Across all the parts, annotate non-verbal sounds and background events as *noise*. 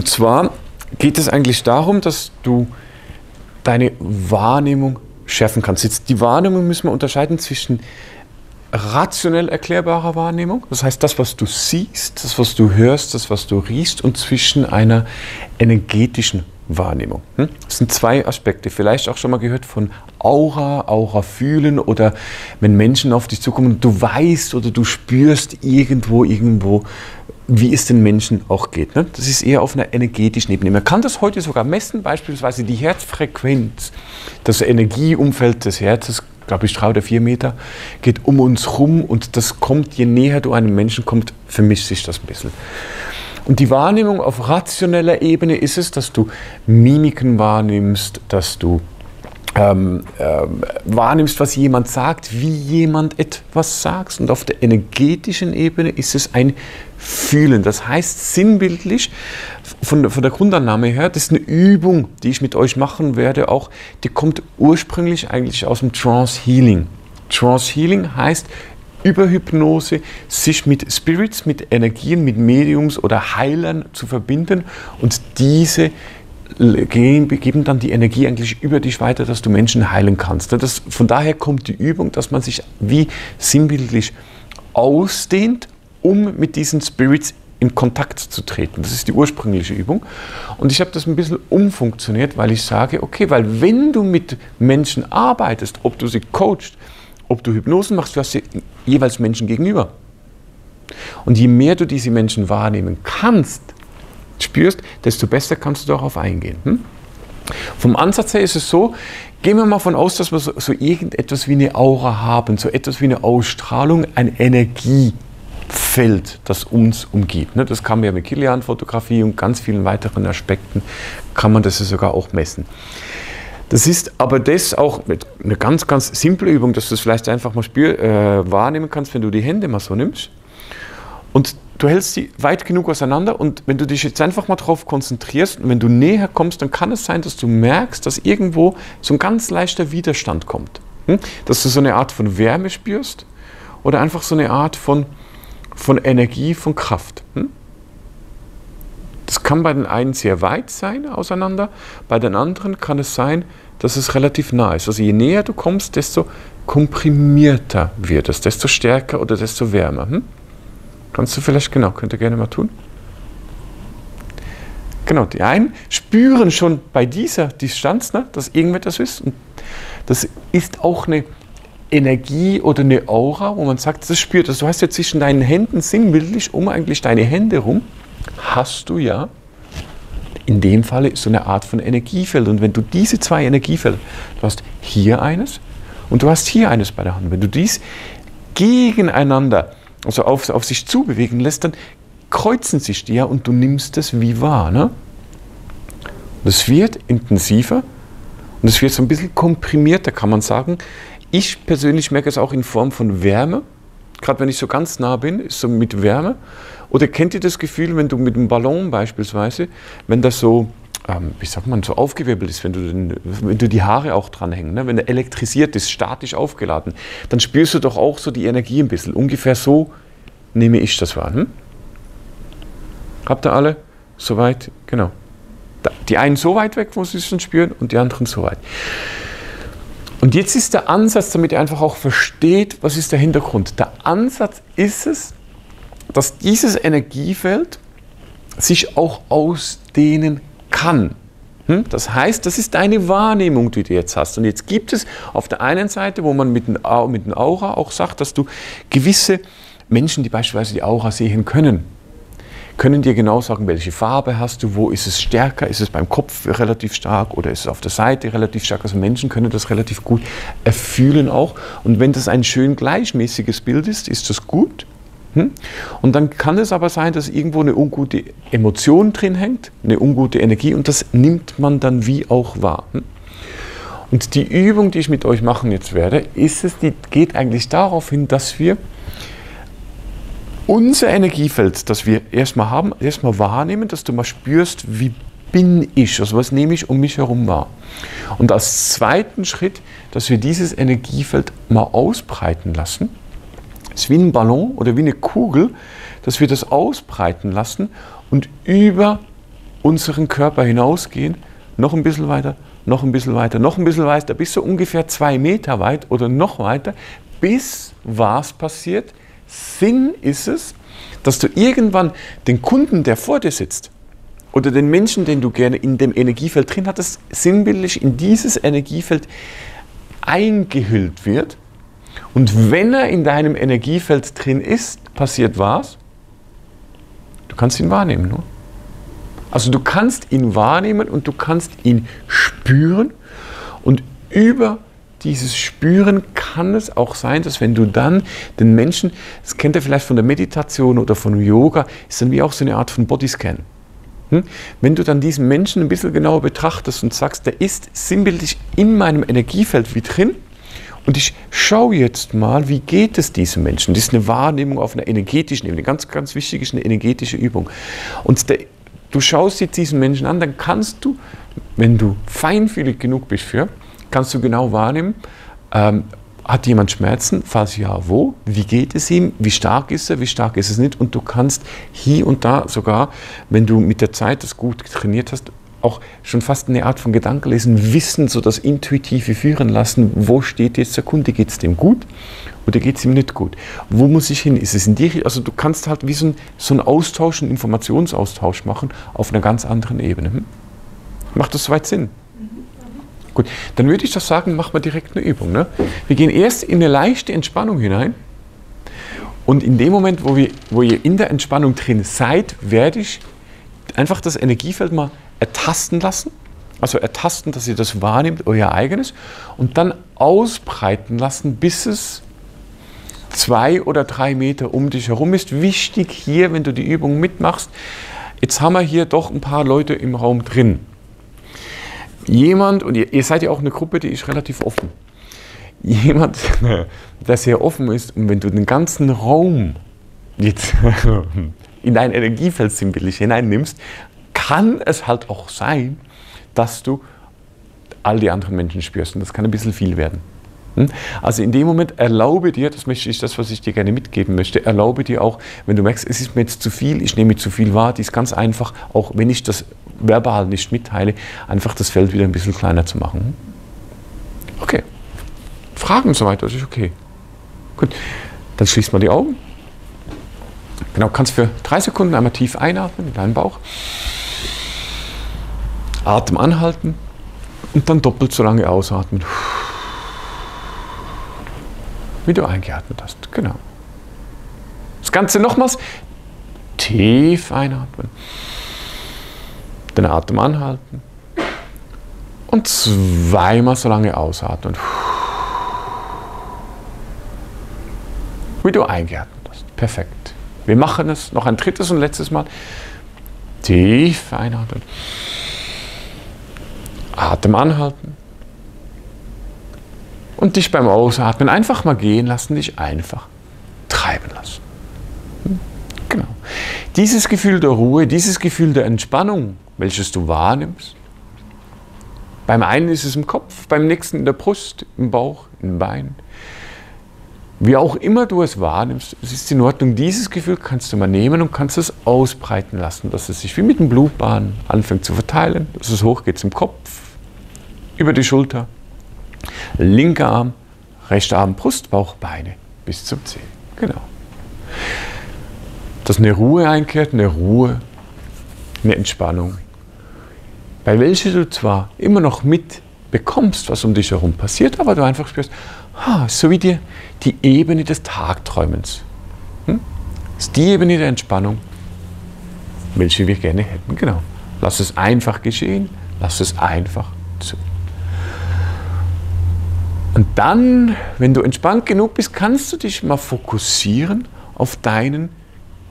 Und zwar geht es eigentlich darum, dass du deine Wahrnehmung schärfen kannst. Jetzt die Wahrnehmung müssen wir unterscheiden zwischen rationell erklärbarer Wahrnehmung, das heißt das, was du siehst, das, was du hörst, das, was du riechst, und zwischen einer energetischen Wahrnehmung. Hm? Das sind zwei Aspekte. Vielleicht auch schon mal gehört von Aura, Aura fühlen oder wenn Menschen auf dich zukommen du weißt oder du spürst irgendwo, irgendwo, wie es den Menschen auch geht. Ne? Das ist eher auf einer energetischen Ebene. Man kann das heute sogar messen, beispielsweise die Herzfrequenz, das Energieumfeld des Herzes glaube ich, drei oder vier Meter, geht um uns rum und das kommt, je näher du einem Menschen kommst, vermischt sich das ein bisschen. Und die Wahrnehmung auf rationeller Ebene ist es, dass du Mimiken wahrnimmst, dass du ähm, ähm, wahrnimmst, was jemand sagt, wie jemand etwas sagt. Und auf der energetischen Ebene ist es ein Fühlen. Das heißt sinnbildlich, von, von der Grundannahme her, das ist eine Übung, die ich mit euch machen werde, auch, die kommt ursprünglich eigentlich aus dem Trance Healing. Trance Healing heißt über Hypnose sich mit Spirits, mit Energien, mit Mediums oder Heilern zu verbinden und diese geben dann die Energie eigentlich über dich weiter, dass du Menschen heilen kannst. Das, von daher kommt die Übung, dass man sich wie sinnbildlich ausdehnt, um mit diesen Spirits in Kontakt zu treten. Das ist die ursprüngliche Übung. Und ich habe das ein bisschen umfunktioniert, weil ich sage, okay, weil wenn du mit Menschen arbeitest, ob du sie coachst, ob du Hypnosen machst, du hast sie jeweils Menschen gegenüber. Und je mehr du diese Menschen wahrnehmen kannst, spürst, desto besser kannst du darauf eingehen. Hm? Vom Ansatz her ist es so, gehen wir mal von aus, dass wir so, so irgendetwas wie eine Aura haben, so etwas wie eine Ausstrahlung, ein Energiefeld, das uns umgibt. Ne? Das kann man ja mit Kilian-Fotografie und ganz vielen weiteren Aspekten, kann man das ja sogar auch messen. Das ist aber das auch eine ganz, ganz simple Übung, dass du es vielleicht einfach mal spür, äh, wahrnehmen kannst, wenn du die Hände mal so nimmst. Und du hältst sie weit genug auseinander und wenn du dich jetzt einfach mal darauf konzentrierst und wenn du näher kommst, dann kann es sein, dass du merkst, dass irgendwo so ein ganz leichter Widerstand kommt. Hm? Dass du so eine Art von Wärme spürst oder einfach so eine Art von, von Energie, von Kraft. Hm? Das kann bei den einen sehr weit sein auseinander, bei den anderen kann es sein, dass es relativ nah ist. Also je näher du kommst, desto komprimierter wird es, desto stärker oder desto wärmer. Hm? Kannst du vielleicht, genau, könnt ihr gerne mal tun. Genau, die einen spüren schon bei dieser Distanz, ne, dass irgendetwas ist. Und das ist auch eine Energie oder eine Aura, wo man sagt, das spürt. Also du hast ja zwischen deinen Händen sinnbildlich um eigentlich deine Hände rum, hast du ja in dem Falle so eine Art von Energiefeld. Und wenn du diese zwei Energiefelder, du hast hier eines und du hast hier eines bei der Hand, wenn du dies gegeneinander also auf, auf sich zubewegen lässt, dann kreuzen sich die ja und du nimmst es wie wahr. Ne? Und es wird intensiver und es wird so ein bisschen komprimierter, kann man sagen. Ich persönlich merke es auch in Form von Wärme. Gerade wenn ich so ganz nah bin, ist so mit Wärme. Oder kennt ihr das Gefühl, wenn du mit einem Ballon beispielsweise, wenn das so ähm, wie sagt man, so aufgewirbelt ist, wenn du, den, wenn du die Haare auch dranhängen, ne? wenn er elektrisiert ist, statisch aufgeladen, dann spürst du doch auch so die Energie ein bisschen. Ungefähr so nehme ich das wahr. Hm? Habt ihr alle? Soweit? Genau. Die einen so weit weg, wo sie es schon spüren, und die anderen so weit. Und jetzt ist der Ansatz, damit ihr einfach auch versteht, was ist der Hintergrund. Der Ansatz ist es, dass dieses Energiefeld sich auch ausdehnen kann. Hm? Das heißt, das ist deine Wahrnehmung, die du jetzt hast. Und jetzt gibt es auf der einen Seite, wo man mit dem Aura auch sagt, dass du gewisse Menschen, die beispielsweise die Aura sehen können, können dir genau sagen, welche Farbe hast du, wo ist es stärker, ist es beim Kopf relativ stark oder ist es auf der Seite relativ stark. Also Menschen können das relativ gut erfühlen auch. Und wenn das ein schön gleichmäßiges Bild ist, ist das gut. Hm? Und dann kann es aber sein, dass irgendwo eine ungute Emotion drin hängt, eine ungute Energie und das nimmt man dann wie auch wahr. Hm? Und die Übung, die ich mit euch machen jetzt werde, ist es, die geht eigentlich darauf hin, dass wir unser Energiefeld, das wir erstmal haben, erstmal wahrnehmen, dass du mal spürst, wie bin ich, also was nehme ich um mich herum wahr. Und als zweiten Schritt, dass wir dieses Energiefeld mal ausbreiten lassen ist wie ein Ballon oder wie eine Kugel, dass wir das ausbreiten lassen und über unseren Körper hinausgehen, noch ein bisschen weiter, noch ein bisschen weiter, noch ein bisschen weiter, bis so ungefähr zwei Meter weit oder noch weiter, bis was passiert? Sinn ist es, dass du irgendwann den Kunden, der vor dir sitzt, oder den Menschen, den du gerne in dem Energiefeld drin hattest, sinnbildlich in dieses Energiefeld eingehüllt wird. Und wenn er in deinem Energiefeld drin ist, passiert was? Du kannst ihn wahrnehmen. Nur. Also du kannst ihn wahrnehmen und du kannst ihn spüren. Und über dieses Spüren kann es auch sein, dass wenn du dann den Menschen, das kennt ihr vielleicht von der Meditation oder von Yoga, ist dann wie auch so eine Art von Bodyscan. Hm? Wenn du dann diesen Menschen ein bisschen genauer betrachtest und sagst, der ist sinnbildlich in meinem Energiefeld wie drin, und ich schaue jetzt mal, wie geht es diesem Menschen. Das ist eine Wahrnehmung auf einer energetischen Ebene. Ganz, ganz wichtig ist eine energetische Übung. Und der, du schaust jetzt diesen Menschen an, dann kannst du, wenn du feinfühlig genug bist für, kannst du genau wahrnehmen, ähm, hat jemand Schmerzen? Falls ja, wo? Wie geht es ihm? Wie stark ist er? Wie stark ist es nicht? Und du kannst hier und da sogar, wenn du mit der Zeit das gut trainiert hast, auch schon fast eine Art von Gedankenlesen, Wissen, so das Intuitive führen lassen. Wo steht jetzt der Kunde? Geht es dem gut oder geht es ihm nicht gut? Wo muss ich hin? Ist es in die Also du kannst halt wie so ein, so ein Austausch, einen Informationsaustausch machen auf einer ganz anderen Ebene. Hm? Macht das soweit Sinn? Gut, dann würde ich doch sagen, machen wir direkt eine Übung. Ne? Wir gehen erst in eine leichte Entspannung hinein. Und in dem Moment, wo, wir, wo ihr in der Entspannung drin seid, werde ich einfach das Energiefeld mal ertasten lassen. Also ertasten, dass ihr das wahrnehmt, euer eigenes. Und dann ausbreiten lassen, bis es zwei oder drei Meter um dich herum ist. Wichtig hier, wenn du die Übung mitmachst, jetzt haben wir hier doch ein paar Leute im Raum drin jemand, und ihr, ihr seid ja auch eine Gruppe, die ist relativ offen. Jemand, *laughs* der sehr offen ist, und wenn du den ganzen Raum jetzt *laughs* in dein Energiefeld sinnbildlich hineinnimmst, kann es halt auch sein, dass du all die anderen Menschen spürst. Und das kann ein bisschen viel werden. Hm? Also in dem Moment erlaube dir, das ist das, was ich dir gerne mitgeben möchte, erlaube dir auch, wenn du merkst, es ist mir jetzt zu viel, ich nehme zu viel wahr, dies ganz einfach, auch wenn ich das verbal nicht mitteile, einfach das Feld wieder ein bisschen kleiner zu machen. Okay. Fragen und so weiter, das ist okay. Gut, dann schließt man die Augen. Genau, kannst für drei Sekunden einmal tief einatmen in deinen Bauch. Atem anhalten und dann doppelt so lange ausatmen. Wie du eingeatmet hast. Genau. Das Ganze nochmals tief einatmen den Atem anhalten und zweimal so lange ausatmen. Wie du eingeatmet hast. Perfekt. Wir machen es noch ein drittes und letztes Mal. Tief einatmen. Atem anhalten. Und dich beim Ausatmen einfach mal gehen lassen, dich einfach treiben lassen. Genau. Dieses Gefühl der Ruhe, dieses Gefühl der Entspannung, welches du wahrnimmst. Beim einen ist es im Kopf, beim nächsten in der Brust, im Bauch, im Bein. Wie auch immer du es wahrnimmst, es ist in Ordnung. Dieses Gefühl kannst du mal nehmen und kannst es ausbreiten lassen, dass es sich wie mit dem Blutbahn anfängt zu verteilen, dass es hochgeht zum Kopf, über die Schulter, linker Arm, rechter Arm, Brust, Bauch, Beine bis zum Zeh. Genau. Dass eine Ruhe einkehrt, eine Ruhe, eine Entspannung bei welcher du zwar immer noch mitbekommst, was um dich herum passiert, aber du einfach spürst, so wie dir die Ebene des Tagträumens. Hm? Das ist die Ebene der Entspannung, welche wir gerne hätten. Genau. Lass es einfach geschehen, lass es einfach zu. Und dann, wenn du entspannt genug bist, kannst du dich mal fokussieren auf deinen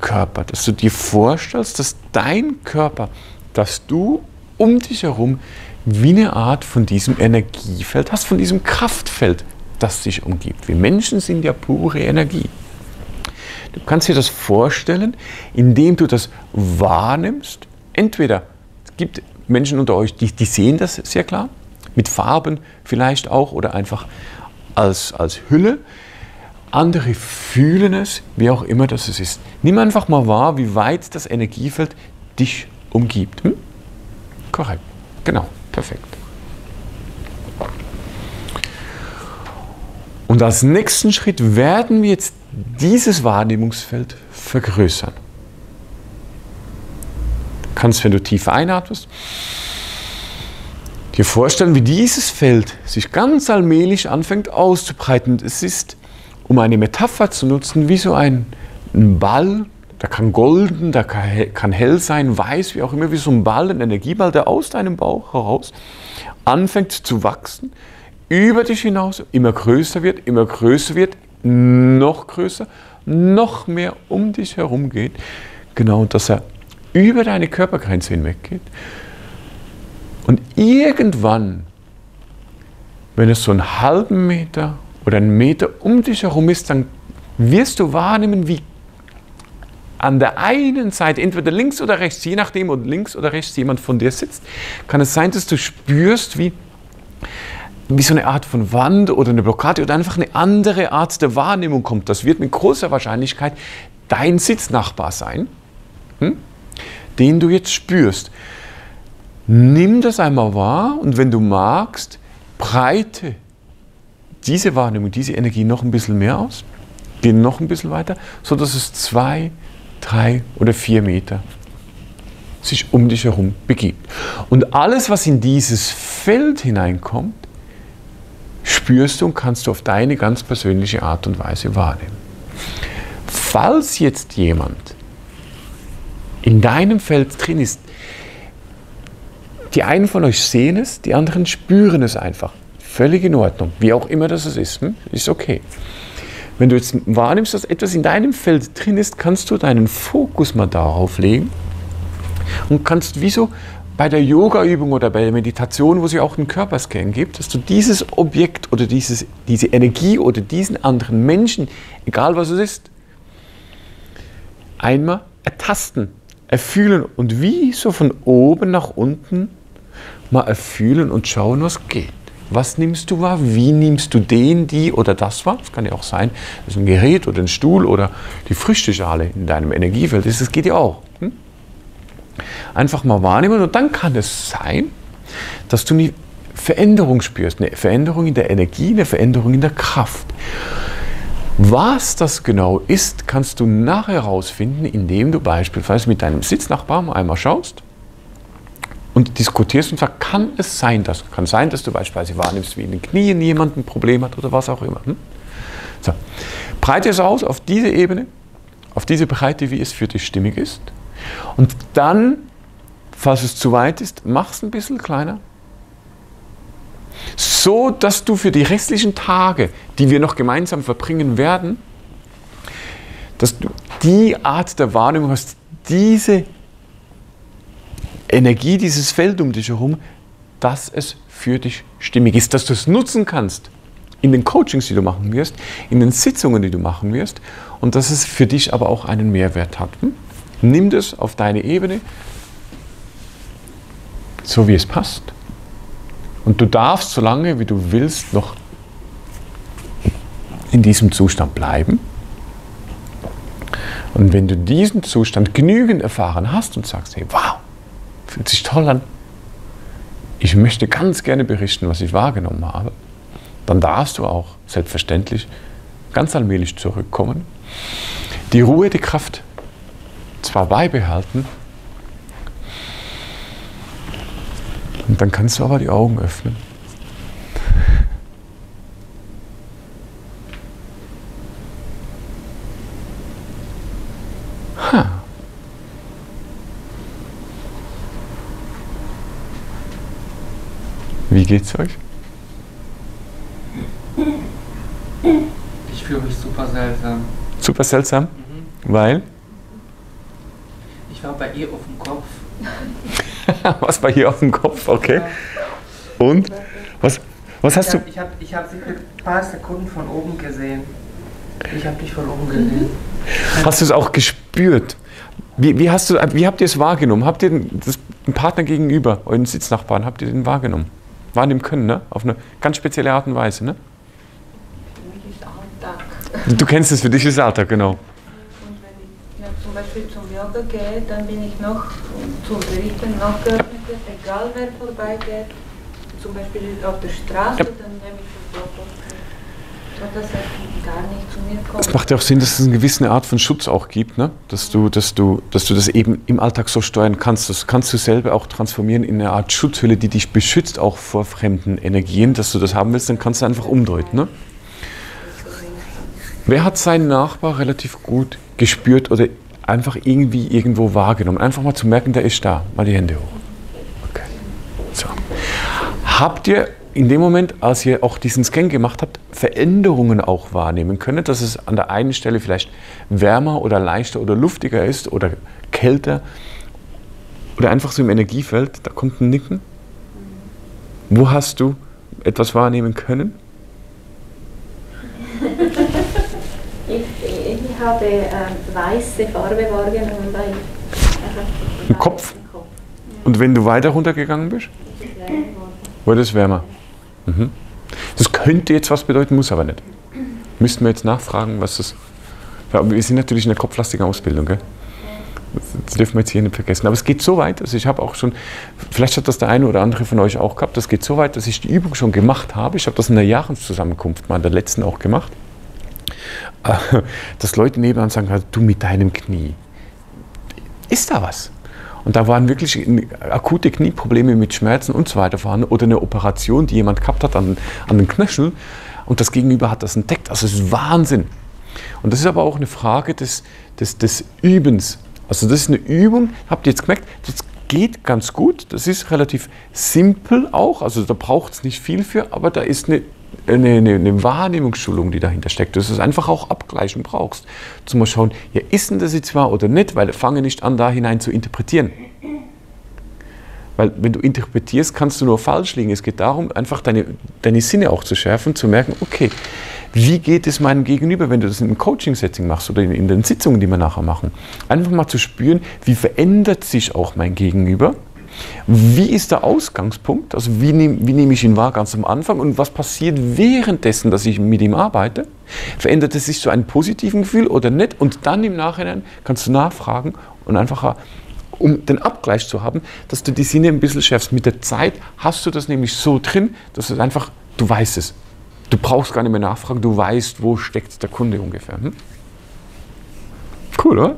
Körper, dass du dir vorstellst, dass dein Körper, dass du um dich herum wie eine Art von diesem Energiefeld hast, von diesem Kraftfeld, das dich umgibt. Wir Menschen sind ja pure Energie. Du kannst dir das vorstellen, indem du das wahrnimmst. Entweder es gibt Menschen unter euch, die, die sehen das sehr klar, mit Farben vielleicht auch oder einfach als, als Hülle. Andere fühlen es, wie auch immer das ist. Nimm einfach mal wahr, wie weit das Energiefeld dich umgibt. Hm? Korrekt. Genau, perfekt. Und als nächsten Schritt werden wir jetzt dieses Wahrnehmungsfeld vergrößern. Du kannst, wenn du tief einatmest, dir vorstellen, wie dieses Feld sich ganz allmählich anfängt auszubreiten. Es ist, um eine Metapher zu nutzen, wie so ein, Ball, der kann golden, der kann hell sein, weiß, wie auch immer, wie so ein Ball, ein Energieball, der aus deinem Bauch heraus anfängt zu wachsen, über dich hinaus immer größer wird, immer größer wird, noch größer, noch mehr um dich herum geht. Genau, dass er über deine Körpergrenze hinweg geht. Und irgendwann, wenn es so einen halben Meter oder einen Meter um dich herum ist, dann wirst du wahrnehmen, wie an der einen Seite, entweder links oder rechts, je nachdem, ob links oder rechts jemand von dir sitzt, kann es sein, dass du spürst, wie, wie so eine Art von Wand oder eine Blockade oder einfach eine andere Art der Wahrnehmung kommt. Das wird mit großer Wahrscheinlichkeit dein Sitznachbar sein, hm? den du jetzt spürst. Nimm das einmal wahr und wenn du magst, breite diese Wahrnehmung, diese Energie noch ein bisschen mehr aus, geh noch ein bisschen weiter, sodass es zwei, drei oder vier Meter sich um dich herum begibt. Und alles, was in dieses Feld hineinkommt, spürst du und kannst du auf deine ganz persönliche Art und Weise wahrnehmen. Falls jetzt jemand in deinem Feld drin ist, die einen von euch sehen es, die anderen spüren es einfach. Völlig in Ordnung. Wie auch immer das ist, hm? ist okay. Wenn du jetzt wahrnimmst, dass etwas in deinem Feld drin ist, kannst du deinen Fokus mal darauf legen und kannst wie so bei der Yoga-Übung oder bei der Meditation, wo es ja auch einen Körperscan gibt, dass du dieses Objekt oder dieses, diese Energie oder diesen anderen Menschen, egal was es ist, einmal ertasten, erfühlen und wie so von oben nach unten mal erfühlen und schauen, was geht. Was nimmst du wahr? Wie nimmst du den, die oder das wahr? Das kann ja auch sein, das ist ein Gerät oder ein Stuhl oder die Früchteschale in deinem Energiefeld. Das geht ja auch. Hm? Einfach mal wahrnehmen und dann kann es sein, dass du eine Veränderung spürst, eine Veränderung in der Energie, eine Veränderung in der Kraft. Was das genau ist, kannst du nachher herausfinden, indem du beispielsweise mit deinem Sitznachbarn einmal schaust und diskutierst und sagst, kann es sein, dass, kann sein, dass du beispielsweise wahrnimmst, wie in den Knien jemand ein Problem hat oder was auch immer. Hm? So. Breite es aus auf diese Ebene, auf diese Breite, wie es für dich stimmig ist. Und dann, falls es zu weit ist, mach es ein bisschen kleiner. So, dass du für die restlichen Tage, die wir noch gemeinsam verbringen werden, dass du die Art der Wahrnehmung hast, diese Energie, dieses Feld um dich herum, dass es für dich stimmig ist, dass du es nutzen kannst in den Coachings, die du machen wirst, in den Sitzungen, die du machen wirst und dass es für dich aber auch einen Mehrwert hat. Hm? Nimm das auf deine Ebene, so wie es passt. Und du darfst, solange wie du willst, noch in diesem Zustand bleiben. Und wenn du diesen Zustand genügend erfahren hast und sagst, hey, wow, fühlt sich toll an. Ich möchte ganz gerne berichten, was ich wahrgenommen habe. Dann darfst du auch selbstverständlich ganz allmählich zurückkommen. Die Ruhe, die Kraft zwar beibehalten, und dann kannst du aber die Augen öffnen. Wie geht's euch? Ich fühle mich super seltsam. Super seltsam? Mhm. Weil? Ich war bei ihr auf dem Kopf. *laughs* *laughs* was bei ihr auf dem Kopf? Okay. Und? Was, was hast ich du? Hab, ich habe ich hab sie für ein paar Sekunden von oben gesehen. Ich habe dich von oben gesehen. Hast du es auch gespürt? Wie, wie, hast du, wie habt ihr es wahrgenommen? Habt ihr den, das, den Partner gegenüber, euren Sitznachbarn, habt ihr den wahrgenommen? wahrnehmen können, ne? auf eine ganz spezielle Art und Weise. Ne? Für mich ist Alltag. Du kennst es, für dich ist Alltag, genau. Und wenn ich ja, zum Beispiel zum Yoga gehe, dann bin ich noch zum Berichten noch geöffnet egal wer vorbeigeht? Zum Beispiel auf der Straße, dann nehme ich das. So, dass er gar nicht zu mir kommt. Es macht ja auch Sinn, dass es eine gewisse Art von Schutz auch gibt, ne? dass, du, dass, du, dass du das eben im Alltag so steuern kannst. Das kannst du selber auch transformieren in eine Art Schutzhülle, die dich beschützt, auch vor fremden Energien. Dass du das haben willst, dann kannst du einfach umdeuten. Ne? Wer hat seinen Nachbar relativ gut gespürt oder einfach irgendwie irgendwo wahrgenommen? Einfach mal zu merken, der ist da. Mal die Hände hoch. Okay. So. Habt ihr in dem Moment, als ihr auch diesen Scan gemacht habt, Veränderungen auch wahrnehmen können, dass es an der einen Stelle vielleicht wärmer oder leichter oder luftiger ist oder kälter oder einfach so im Energiefeld? Da kommt ein Nicken. Wo hast du etwas wahrnehmen können? Ich, ich habe ähm, weiße Farbe wahrgenommen bei Im Kopf? Und wenn du weiter runtergegangen bist, wurde es wärmer. Mhm. Das könnte jetzt was bedeuten, muss aber nicht. Müssten wir jetzt nachfragen, was das. Wir sind natürlich in der kopflastigen Ausbildung, gell? Das dürfen wir jetzt hier nicht vergessen. Aber es geht so weit, also ich habe auch schon, vielleicht hat das der eine oder andere von euch auch gehabt, das geht so weit, dass ich die Übung schon gemacht habe. Ich habe das in der Jahreszusammenkunft mal in der letzten auch gemacht. Äh, Dass Leute nebenan sagen, du mit deinem Knie, ist da was? Und da waren wirklich akute Knieprobleme mit Schmerzen und so weiter vorhanden oder eine Operation, die jemand gehabt hat an, an den Knöchel und das Gegenüber hat das entdeckt. Also es ist Wahnsinn. Und das ist aber auch eine Frage des, des, des Übens. Also das ist eine Übung, habt ihr jetzt gemerkt, das geht ganz gut, das ist relativ simpel auch, also da braucht es nicht viel für, aber da ist eine, eine, eine, eine Wahrnehmungsschulung, die dahinter steckt, dass du es einfach auch abgleichen brauchst. Zum mal schauen, ja, ist denn das jetzt wahr oder nicht, weil fange nicht an, da hinein zu interpretieren. Weil wenn du interpretierst, kannst du nur falsch liegen. Es geht darum, einfach deine, deine Sinne auch zu schärfen, zu merken, okay, wie geht es meinem Gegenüber, wenn du das in einem Coaching-Setting machst oder in, in den Sitzungen, die wir nachher machen. Einfach mal zu spüren, wie verändert sich auch mein Gegenüber. Wie ist der Ausgangspunkt? Also wie nehme wie nehm ich ihn wahr ganz am Anfang und was passiert währenddessen, dass ich mit ihm arbeite? Verändert es sich zu einem positiven Gefühl oder nicht? Und dann im Nachhinein kannst du nachfragen und einfach um den Abgleich zu haben, dass du die Sinne ein bisschen schärfst. Mit der Zeit hast du das nämlich so drin, dass es einfach, du weißt es. Du brauchst gar nicht mehr nachfragen, du weißt, wo steckt der Kunde ungefähr. Hm? Cool, oder?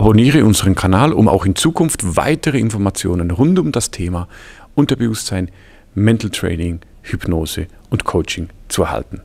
Abonniere unseren Kanal, um auch in Zukunft weitere Informationen rund um das Thema Unterbewusstsein, Mental Training, Hypnose und Coaching zu erhalten.